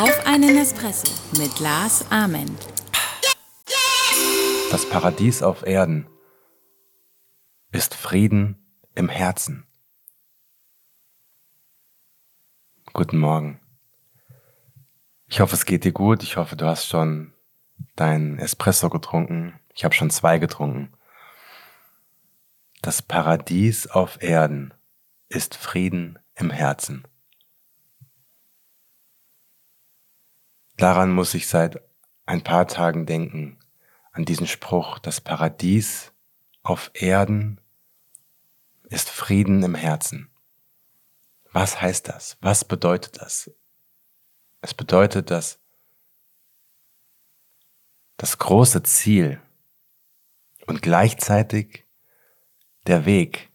Auf einen Espresso mit Lars Ament. Das Paradies auf Erden ist Frieden im Herzen. Guten Morgen. Ich hoffe, es geht dir gut. Ich hoffe, du hast schon deinen Espresso getrunken. Ich habe schon zwei getrunken. Das Paradies auf Erden ist Frieden im Herzen. Daran muss ich seit ein paar Tagen denken, an diesen Spruch, das Paradies auf Erden ist Frieden im Herzen. Was heißt das? Was bedeutet das? Es bedeutet, dass das große Ziel und gleichzeitig der Weg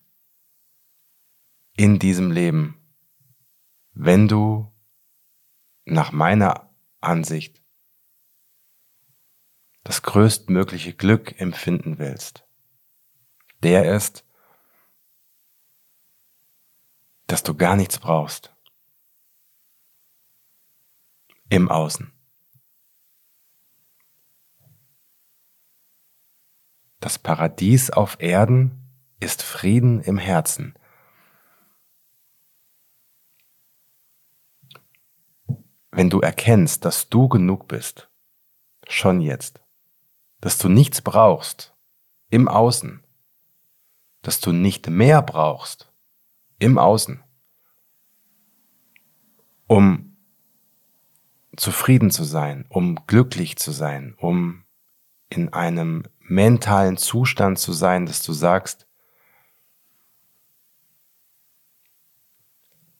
in diesem Leben, wenn du nach meiner Ansicht das größtmögliche Glück empfinden willst, der ist, dass du gar nichts brauchst im Außen. Das Paradies auf Erden ist Frieden im Herzen. wenn du erkennst, dass du genug bist, schon jetzt, dass du nichts brauchst im Außen, dass du nicht mehr brauchst im Außen, um zufrieden zu sein, um glücklich zu sein, um in einem mentalen Zustand zu sein, dass du sagst,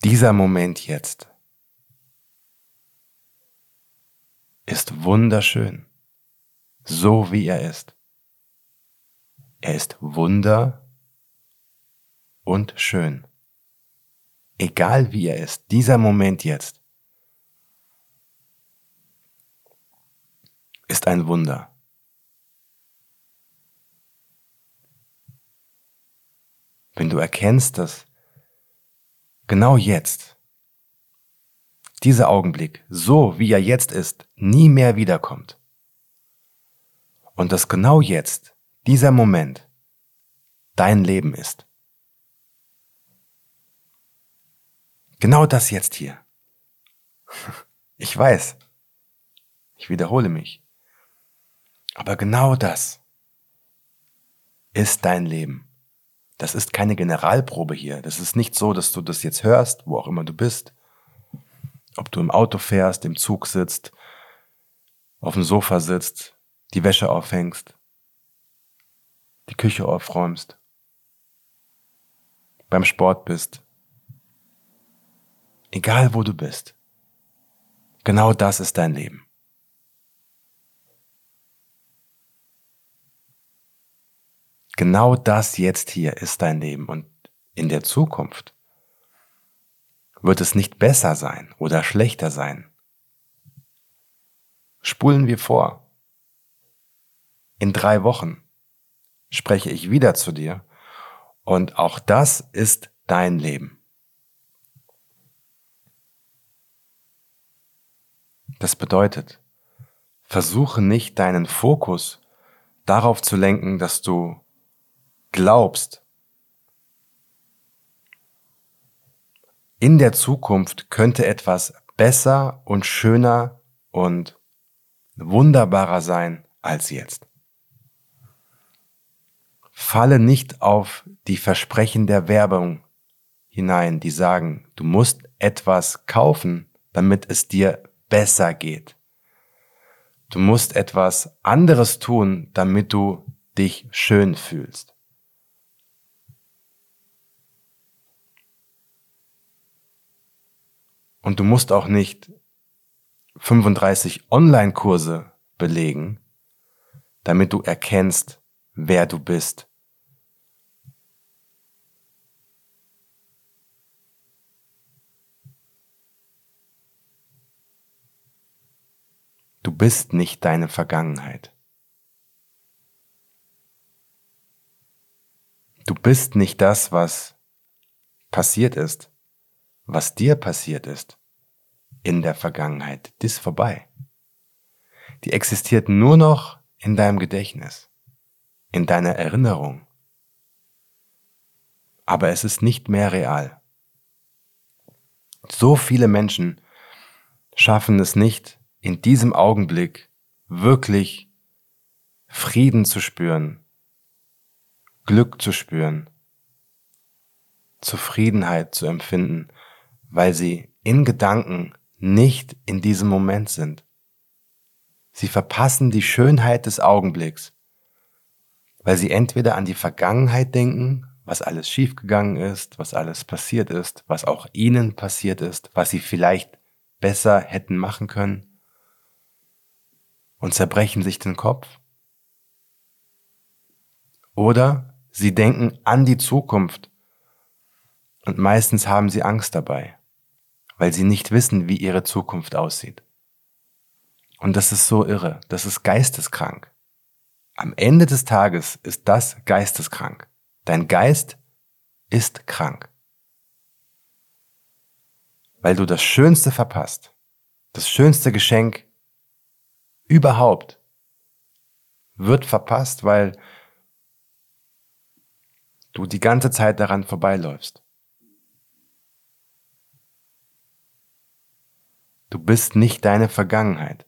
dieser Moment jetzt, ist wunderschön, so wie er ist. Er ist wunder und schön. Egal wie er ist, dieser Moment jetzt ist ein Wunder. Wenn du erkennst, dass genau jetzt dieser Augenblick, so wie er jetzt ist, nie mehr wiederkommt. Und dass genau jetzt, dieser Moment, dein Leben ist. Genau das jetzt hier. Ich weiß. Ich wiederhole mich. Aber genau das ist dein Leben. Das ist keine Generalprobe hier. Das ist nicht so, dass du das jetzt hörst, wo auch immer du bist ob du im Auto fährst, im Zug sitzt, auf dem Sofa sitzt, die Wäsche aufhängst, die Küche aufräumst, beim Sport bist. Egal wo du bist. Genau das ist dein Leben. Genau das jetzt hier ist dein Leben und in der Zukunft wird es nicht besser sein oder schlechter sein. Spulen wir vor. In drei Wochen spreche ich wieder zu dir und auch das ist dein Leben. Das bedeutet, versuche nicht deinen Fokus darauf zu lenken, dass du glaubst, in der Zukunft könnte etwas besser und schöner und wunderbarer sein als jetzt. Falle nicht auf die Versprechen der Werbung hinein, die sagen, du musst etwas kaufen, damit es dir besser geht. Du musst etwas anderes tun, damit du dich schön fühlst. Und du musst auch nicht 35 Online-Kurse belegen, damit du erkennst, wer du bist. Du bist nicht deine Vergangenheit. Du bist nicht das, was passiert ist, was dir passiert ist in der Vergangenheit, die ist vorbei. Die existiert nur noch in deinem Gedächtnis, in deiner Erinnerung. Aber es ist nicht mehr real. So viele Menschen schaffen es nicht, in diesem Augenblick wirklich Frieden zu spüren, Glück zu spüren, Zufriedenheit zu empfinden, weil sie in Gedanken nicht in diesem Moment sind. Sie verpassen die Schönheit des Augenblicks, weil sie entweder an die Vergangenheit denken, was alles schiefgegangen ist, was alles passiert ist, was auch ihnen passiert ist, was sie vielleicht besser hätten machen können und zerbrechen sich den Kopf. Oder sie denken an die Zukunft und meistens haben sie Angst dabei, weil sie nicht wissen, wie ihre Zukunft aussieht. Und das ist so irre, das ist geisteskrank. Am Ende des Tages ist das geisteskrank. Dein Geist ist krank. Weil du das Schönste verpasst, das schönste Geschenk überhaupt wird verpasst, weil du die ganze Zeit daran vorbeiläufst. Du bist nicht deine Vergangenheit.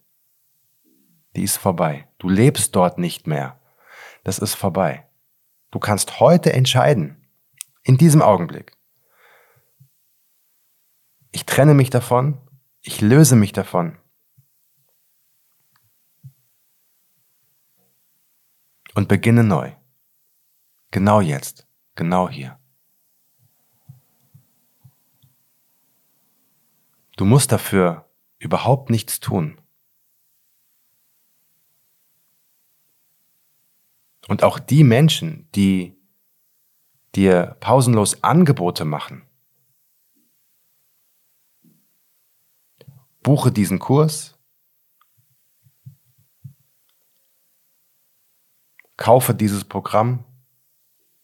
Die ist vorbei. Du lebst dort nicht mehr. Das ist vorbei. Du kannst heute entscheiden, in diesem Augenblick. Ich trenne mich davon, ich löse mich davon. Und beginne neu. Genau jetzt, genau hier. Du musst dafür überhaupt nichts tun. Und auch die Menschen, die dir pausenlos Angebote machen, buche diesen Kurs, kaufe dieses Programm,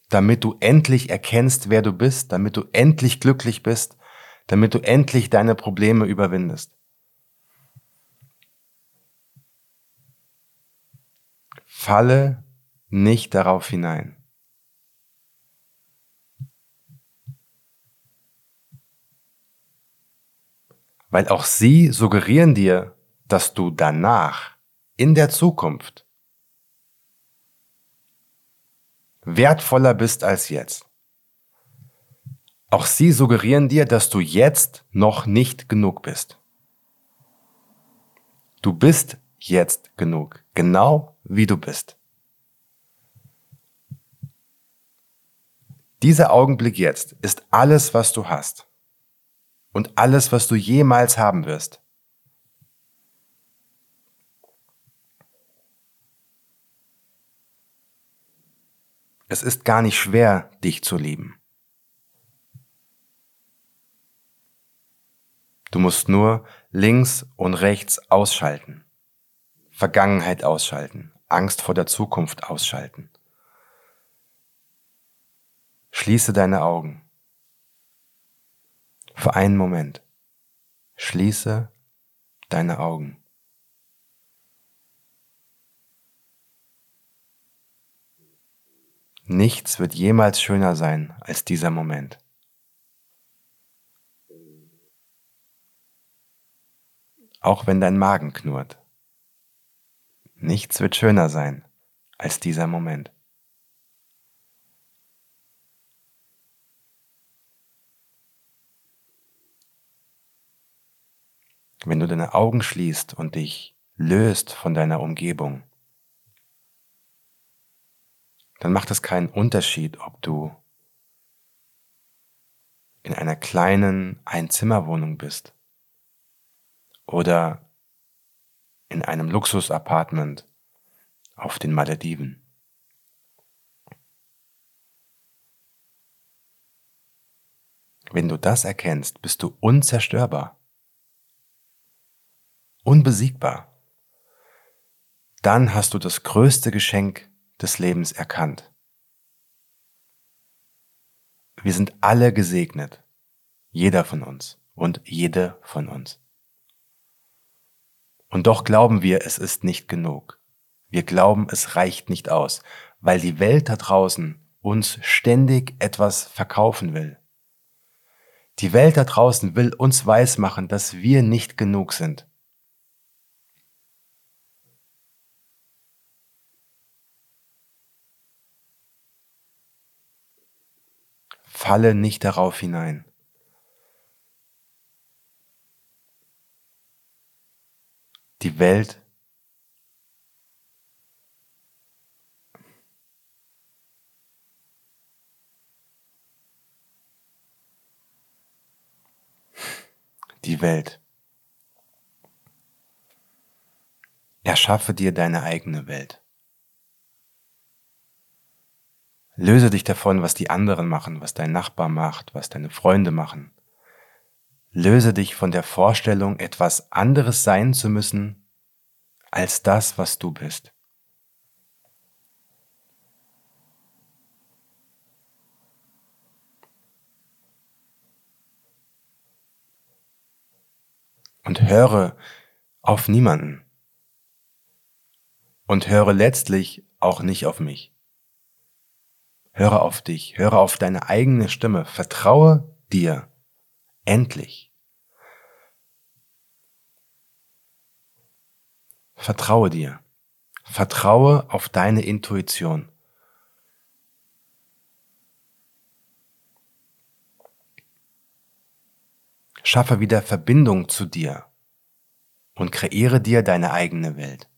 damit du endlich erkennst, wer du bist, damit du endlich glücklich bist, damit du endlich deine Probleme überwindest. Falle nicht darauf hinein. Weil auch sie suggerieren dir, dass du danach, in der Zukunft, wertvoller bist als jetzt. Auch sie suggerieren dir, dass du jetzt noch nicht genug bist. Du bist jetzt genug, genau wie du bist. Dieser Augenblick jetzt ist alles, was du hast und alles, was du jemals haben wirst. Es ist gar nicht schwer, dich zu lieben. Du musst nur links und rechts ausschalten, Vergangenheit ausschalten, Angst vor der Zukunft ausschalten. Schließe deine Augen. Für einen Moment. Schließe deine Augen. Nichts wird jemals schöner sein als dieser Moment. Auch wenn dein Magen knurrt. Nichts wird schöner sein als dieser Moment. Wenn du deine Augen schließt und dich löst von deiner Umgebung, dann macht es keinen Unterschied, ob du in einer kleinen Einzimmerwohnung bist oder in einem Luxusapartment auf den Malediven. Wenn du das erkennst, bist du unzerstörbar unbesiegbar, dann hast du das größte Geschenk des Lebens erkannt. wir sind alle gesegnet. Jeder von uns und jede von uns. Und doch glauben wir, es ist nicht genug. Wir glauben, es reicht nicht aus, weil die Welt da draußen uns ständig etwas verkaufen will. Die Welt da draußen will uns weismachen, dass wir nicht genug sind. Falle nicht darauf hinein. Die Welt die Welt. Erschaffe dir deine eigene Welt. Löse dich davon, was die anderen machen, was dein Nachbar macht, was deine Freunde machen. Löse dich von der Vorstellung, etwas anderes sein zu müssen als das, was du bist. Und höre auf niemanden. Und höre letztlich auch nicht auf mich. Höre auf dich, höre auf deine eigene Stimme, vertraue dir. Endlich. Vertraue dir. Vertraue auf deine Intuition. Schaffe wieder Verbindung zu dir und kreiere dir deine eigene Welt.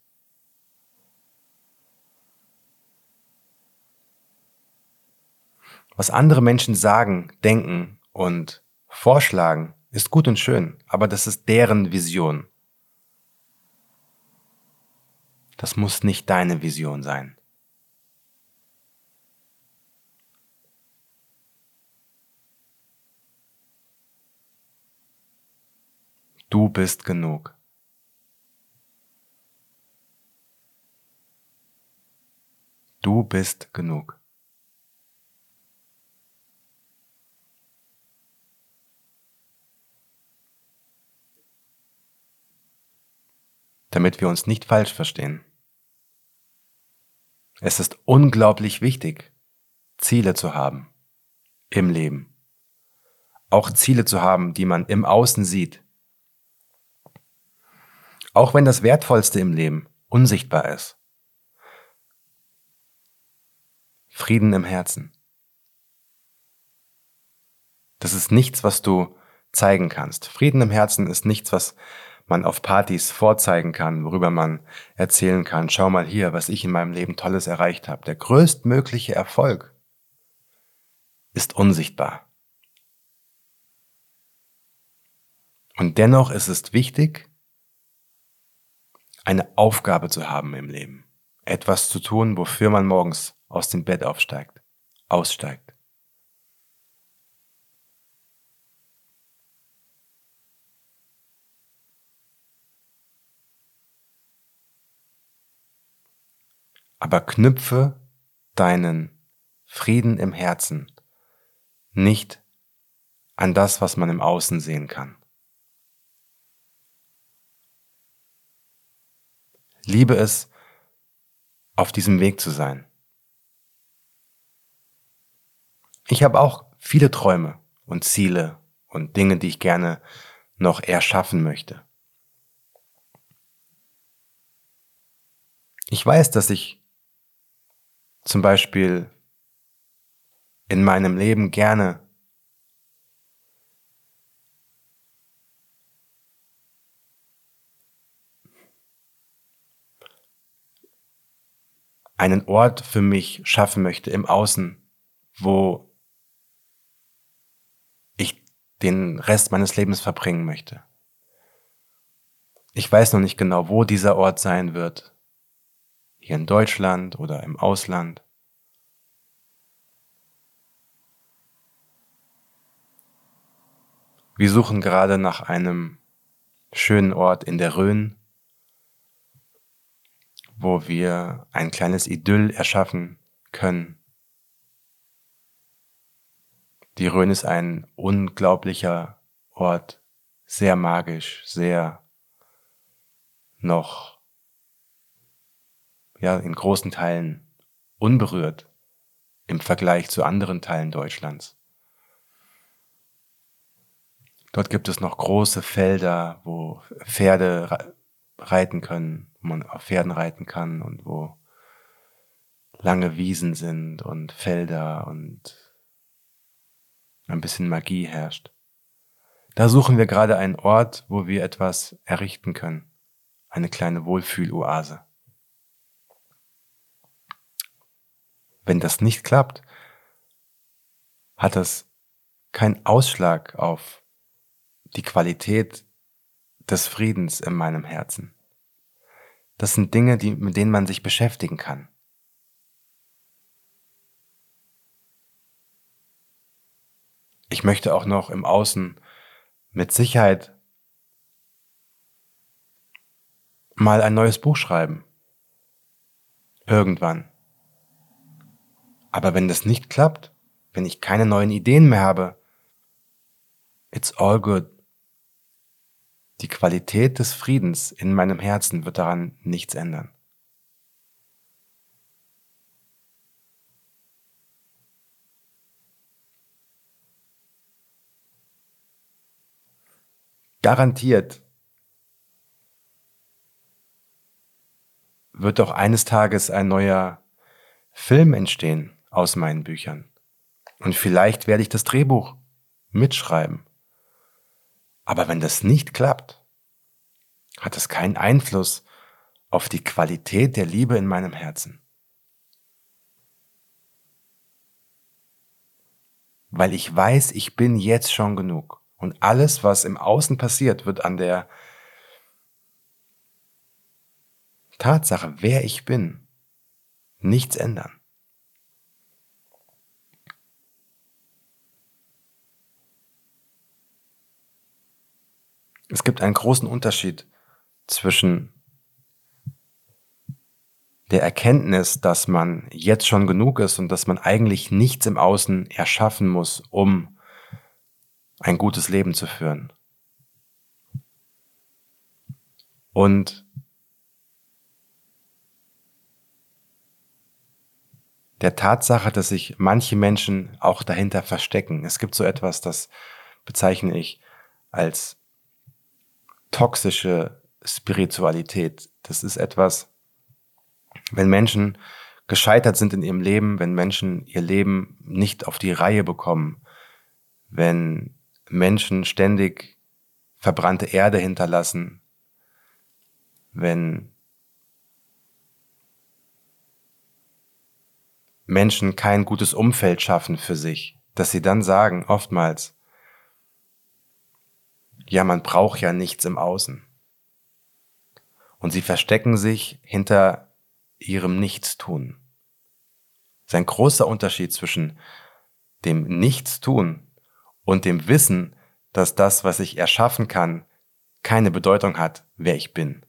Was andere Menschen sagen, denken und vorschlagen, ist gut und schön, aber das ist deren Vision. Das muss nicht deine Vision sein. Du bist genug. Du bist genug. Damit wir uns nicht falsch verstehen. Es ist unglaublich wichtig, Ziele zu haben im Leben. Auch Ziele zu haben, die man im Außen sieht. Auch wenn das Wertvollste im Leben unsichtbar ist. Frieden im Herzen. Das ist nichts, was du zeigen kannst. Frieden im Herzen ist nichts, was man auf Partys vorzeigen kann, worüber man erzählen kann, schau mal hier, was ich in meinem Leben Tolles erreicht habe. Der größtmögliche Erfolg ist unsichtbar. Und dennoch ist es wichtig, eine Aufgabe zu haben im Leben. Etwas zu tun, wofür man morgens aus dem Bett aufsteigt, aussteigt. Aber knüpfe deinen Frieden im Herzen nicht an das, was man im Außen sehen kann. Liebe es, auf diesem Weg zu sein. Ich habe auch viele Träume und Ziele und Dinge, die ich gerne noch erschaffen möchte. Ich weiß, dass ich zum Beispiel in meinem Leben gerne einen Ort für mich schaffen möchte im Außen, wo ich den Rest meines Lebens verbringen möchte. Ich weiß noch nicht genau, wo dieser Ort sein wird hier in Deutschland oder im Ausland. Wir suchen gerade nach einem schönen Ort in der Rhön, wo wir ein kleines Idyll erschaffen können. Die Rhön ist ein unglaublicher Ort, sehr magisch, sehr noch, ja, in großen Teilen unberührt im Vergleich zu anderen Teilen Deutschlands. Dort gibt es noch große Felder, wo Pferde reiten können, wo man auf Pferden reiten kann und wo lange Wiesen sind und Felder und ein bisschen Magie herrscht. Da suchen wir gerade einen Ort, wo wir etwas errichten können. Eine kleine Wohlfühloase. Wenn das nicht klappt, hat das keinen Ausschlag auf die Qualität des Friedens in meinem Herzen. Das sind Dinge, die, mit denen man sich beschäftigen kann. Ich möchte auch noch im Außen mit Sicherheit mal ein neues Buch schreiben. Irgendwann. Aber wenn das nicht klappt, wenn ich keine neuen Ideen mehr habe, it's all good. Die Qualität des Friedens in meinem Herzen wird daran nichts ändern. Garantiert wird doch eines Tages ein neuer Film entstehen aus meinen Büchern. Und vielleicht werde ich das Drehbuch mitschreiben. Aber wenn das nicht klappt, hat es keinen Einfluss auf die Qualität der Liebe in meinem Herzen. Weil ich weiß, ich bin jetzt schon genug. Und alles, was im Außen passiert, wird an der Tatsache, wer ich bin, nichts ändern. Es gibt einen großen Unterschied zwischen der Erkenntnis, dass man jetzt schon genug ist und dass man eigentlich nichts im Außen erschaffen muss, um ein gutes Leben zu führen. Und der Tatsache, dass sich manche Menschen auch dahinter verstecken. Es gibt so etwas, das bezeichne ich als toxische Spiritualität. Das ist etwas, wenn Menschen gescheitert sind in ihrem Leben, wenn Menschen ihr Leben nicht auf die Reihe bekommen, wenn Menschen ständig verbrannte Erde hinterlassen, wenn Menschen kein gutes Umfeld schaffen für sich, dass sie dann sagen, oftmals, ja, man braucht ja nichts im Außen. Und sie verstecken sich hinter ihrem Nichtstun. Es ist ein großer Unterschied zwischen dem Nichtstun und dem Wissen, dass das, was ich erschaffen kann, keine Bedeutung hat, wer ich bin.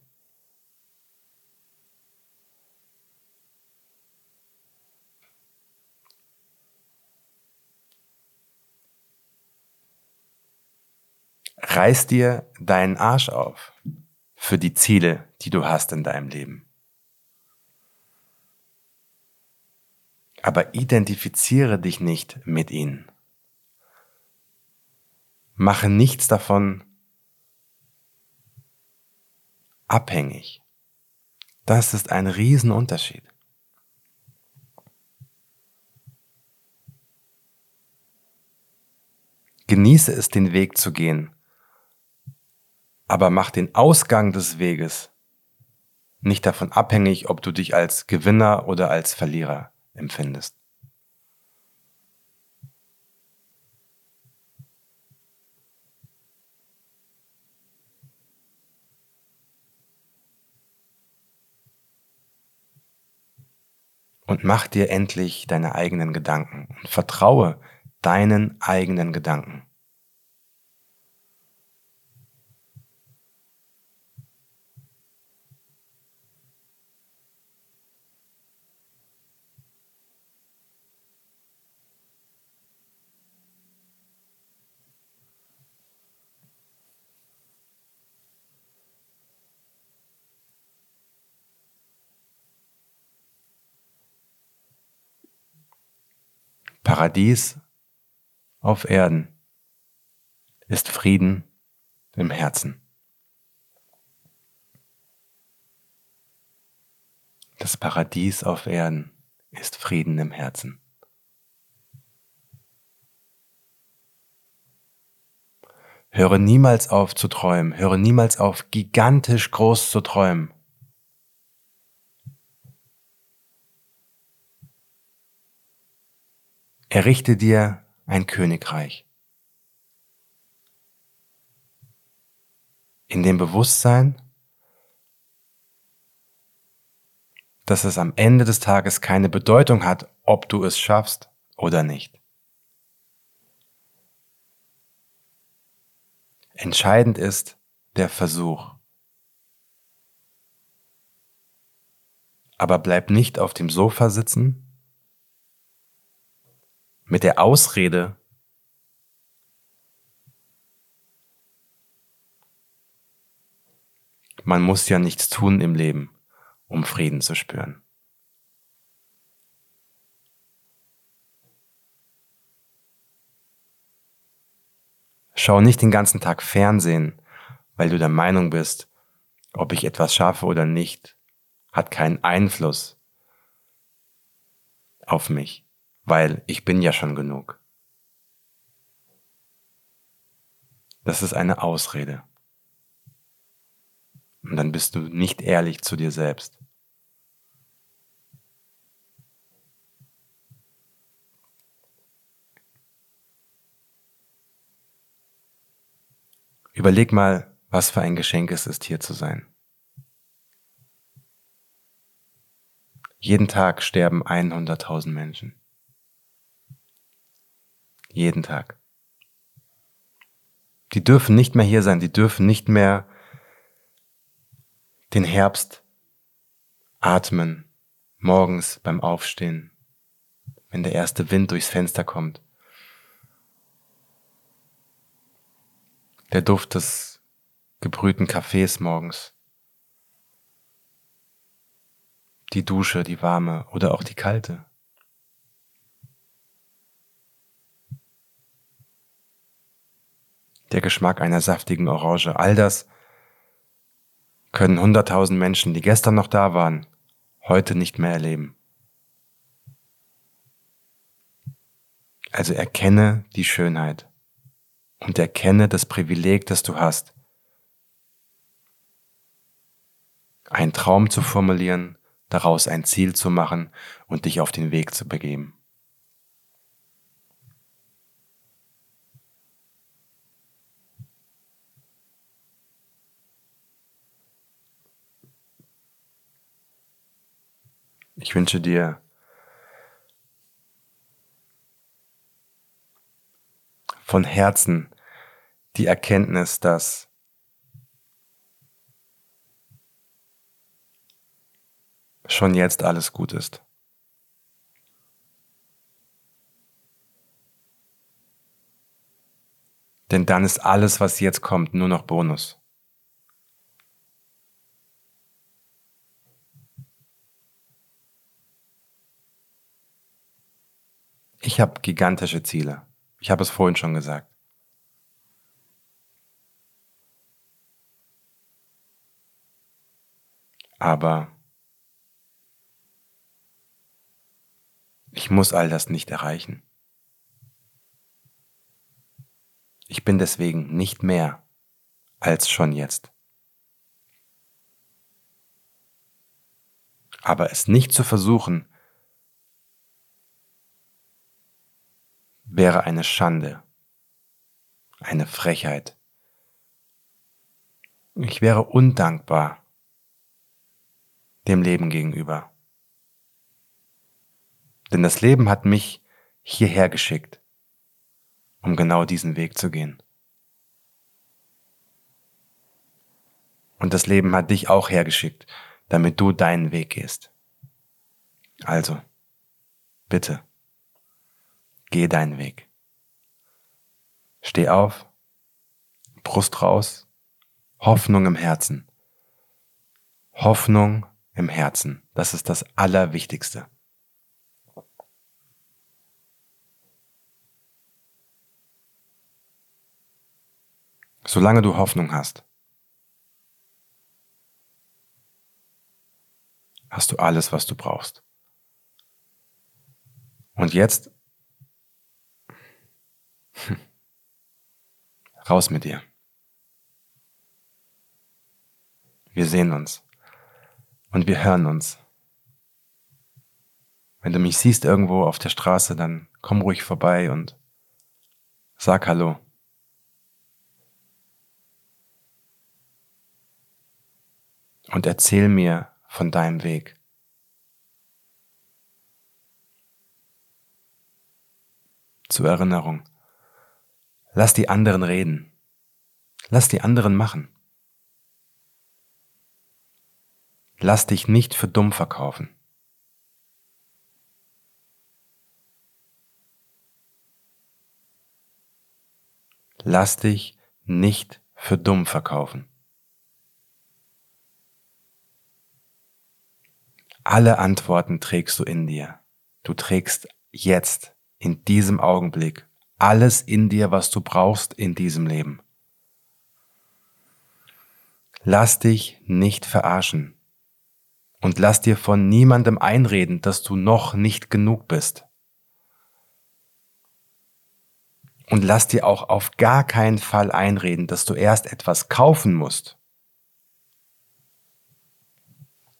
Reiß dir deinen Arsch auf für die Ziele, die du hast in deinem Leben. Aber identifiziere dich nicht mit ihnen. Mache nichts davon abhängig. Das ist ein Riesenunterschied. Genieße es, den Weg zu gehen, aber mach den Ausgang des Weges nicht davon abhängig, ob du dich als Gewinner oder als Verlierer empfindest. und mach dir endlich deine eigenen Gedanken und vertraue deinen eigenen Gedanken. Paradies auf Erden ist Frieden im Herzen. Das Paradies auf Erden ist Frieden im Herzen. Höre niemals auf zu träumen, höre niemals auf gigantisch groß zu träumen. Errichte dir ein Königreich. In dem Bewusstsein, dass es am Ende des Tages keine Bedeutung hat, ob du es schaffst oder nicht. Entscheidend ist der Versuch. Aber bleib nicht auf dem Sofa sitzen mit der Ausrede, man muss ja nichts tun im Leben, um Frieden zu spüren. Schau nicht den ganzen Tag Fernsehen, weil du der Meinung bist, ob ich etwas schaffe oder nicht, hat keinen Einfluss auf mich, weil ich bin ja schon genug. Das ist eine Ausrede. Und dann bist du nicht ehrlich zu dir selbst. Überleg mal, was für ein Geschenk es ist, hier zu sein. Jeden Tag sterben 100.000 Menschen. Jeden Tag. Die dürfen nicht mehr hier sein, die dürfen nicht mehr den Herbst atmen, morgens beim Aufstehen, wenn der erste Wind durchs Fenster kommt. der Duft des gebrühten Kaffees morgens, die Dusche, die warme oder auch die kalte. Der Geschmack einer saftigen Orange, all das können hunderttausend Menschen, die gestern noch da waren, heute nicht mehr erleben. Also erkenne die Schönheit und erkenne das Privileg, das du hast. Einen Traum zu formulieren, daraus ein Ziel zu machen und dich auf den Weg zu begeben. Ich wünsche dir von Herzen die Erkenntnis, dass schon jetzt alles gut ist. Denn dann ist alles, was jetzt kommt, nur noch Bonus. Ich habe gigantische Ziele. Ich habe es vorhin schon gesagt. Aber ich muss all das nicht erreichen. Ich bin deswegen nicht mehr als schon jetzt. Aber es nicht zu versuchen, wäre eine Schande, eine Frechheit. Ich wäre undankbar dem Leben gegenüber. Denn das Leben hat mich hierher geschickt, um genau diesen Weg zu gehen. Und das Leben hat dich auch hergeschickt, damit du deinen Weg gehst. Also, bitte. Geh deinen Weg. Steh auf, Brust raus, Hoffnung im Herzen. Hoffnung im Herzen. Das ist das Allerwichtigste. Solange du Hoffnung hast, hast du alles, was du brauchst. Und jetzt raus mit dir. Wir sehen uns und wir hören uns. Wenn du mich siehst irgendwo auf der Straße, dann komm ruhig vorbei und sag Hallo. Und erzähl mir von deinem Weg. Zur Erinnerung. Lass die anderen reden. Lass die anderen machen. Lass dich nicht für dumm verkaufen. Lass dich nicht für dumm verkaufen. Alle Antworten trägst du in dir. Du trägst jetzt, in diesem Augenblick, alles in dir, was du brauchst in diesem Leben. Lass dich nicht verarschen und lass dir von niemandem einreden, dass du noch nicht genug bist. Und lass dir auch auf gar keinen Fall einreden, dass du erst etwas kaufen musst,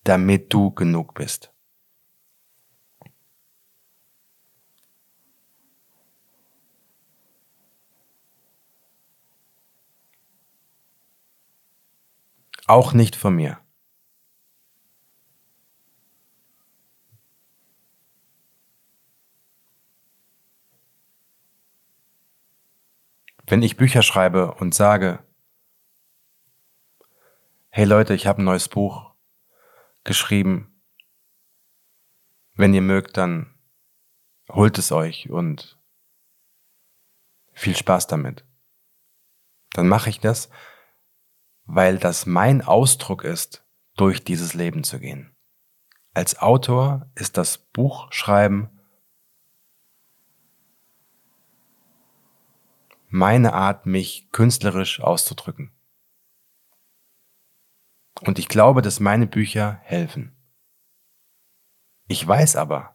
damit du genug bist. Auch nicht von mir. Wenn ich Bücher schreibe und sage, hey Leute, ich habe ein neues Buch geschrieben, wenn ihr mögt, dann holt es euch und viel Spaß damit. Dann mache ich das, weil das mein Ausdruck ist, durch dieses Leben zu gehen. Als Autor ist das Buchschreiben meine Art, mich künstlerisch auszudrücken. Und ich glaube, dass meine Bücher helfen. Ich weiß aber,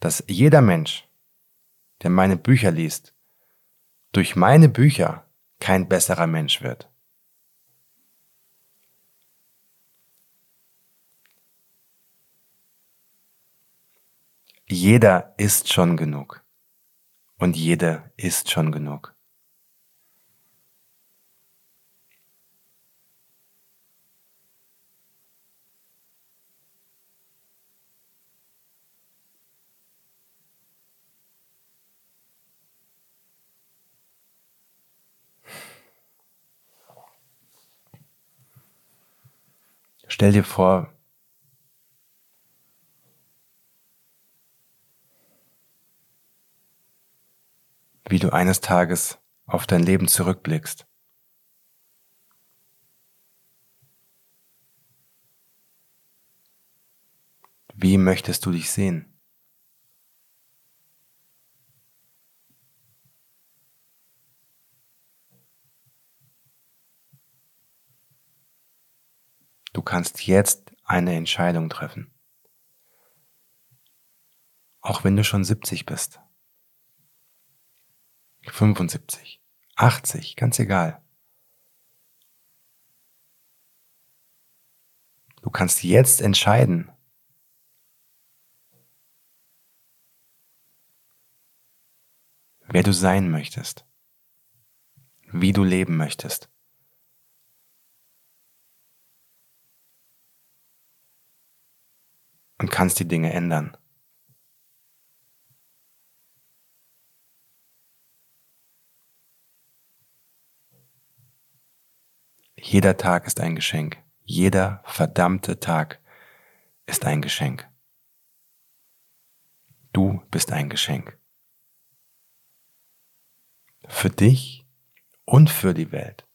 dass jeder Mensch, der meine Bücher liest, durch meine Bücher kein besserer Mensch wird. Jeder ist schon genug und jeder ist schon genug. Stell dir vor, wie du eines Tages auf dein Leben zurückblickst. Wie möchtest du dich sehen? Du kannst jetzt eine Entscheidung treffen. Auch wenn du schon 70 bist. 75, 80, ganz egal. Du kannst jetzt entscheiden, wer du sein möchtest, wie du leben möchtest. Und kannst die Dinge ändern. Jeder Tag ist ein Geschenk. Jeder verdammte Tag ist ein Geschenk. Du bist ein Geschenk. Für dich und für die Welt.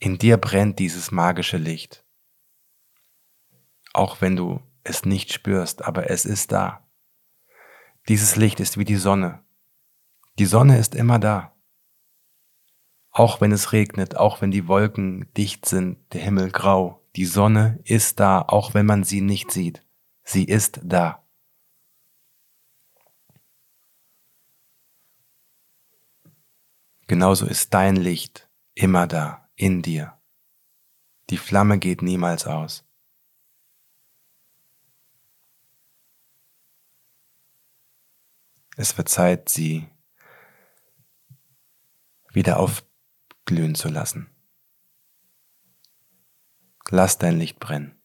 In dir brennt dieses magische Licht. Auch wenn du es nicht spürst, aber es ist da. Dieses Licht ist wie die Sonne. Die Sonne ist immer da. Auch wenn es regnet, auch wenn die Wolken dicht sind, der Himmel grau, die Sonne ist da, auch wenn man sie nicht sieht. Sie ist da. Genauso ist dein Licht immer da, in dir. Die Flamme geht niemals aus. Es wird Zeit, sie wieder aufglühen zu lassen. Lass dein Licht brennen.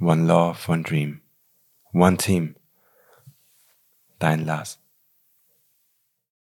One love, one dream, one team. Dein Lars.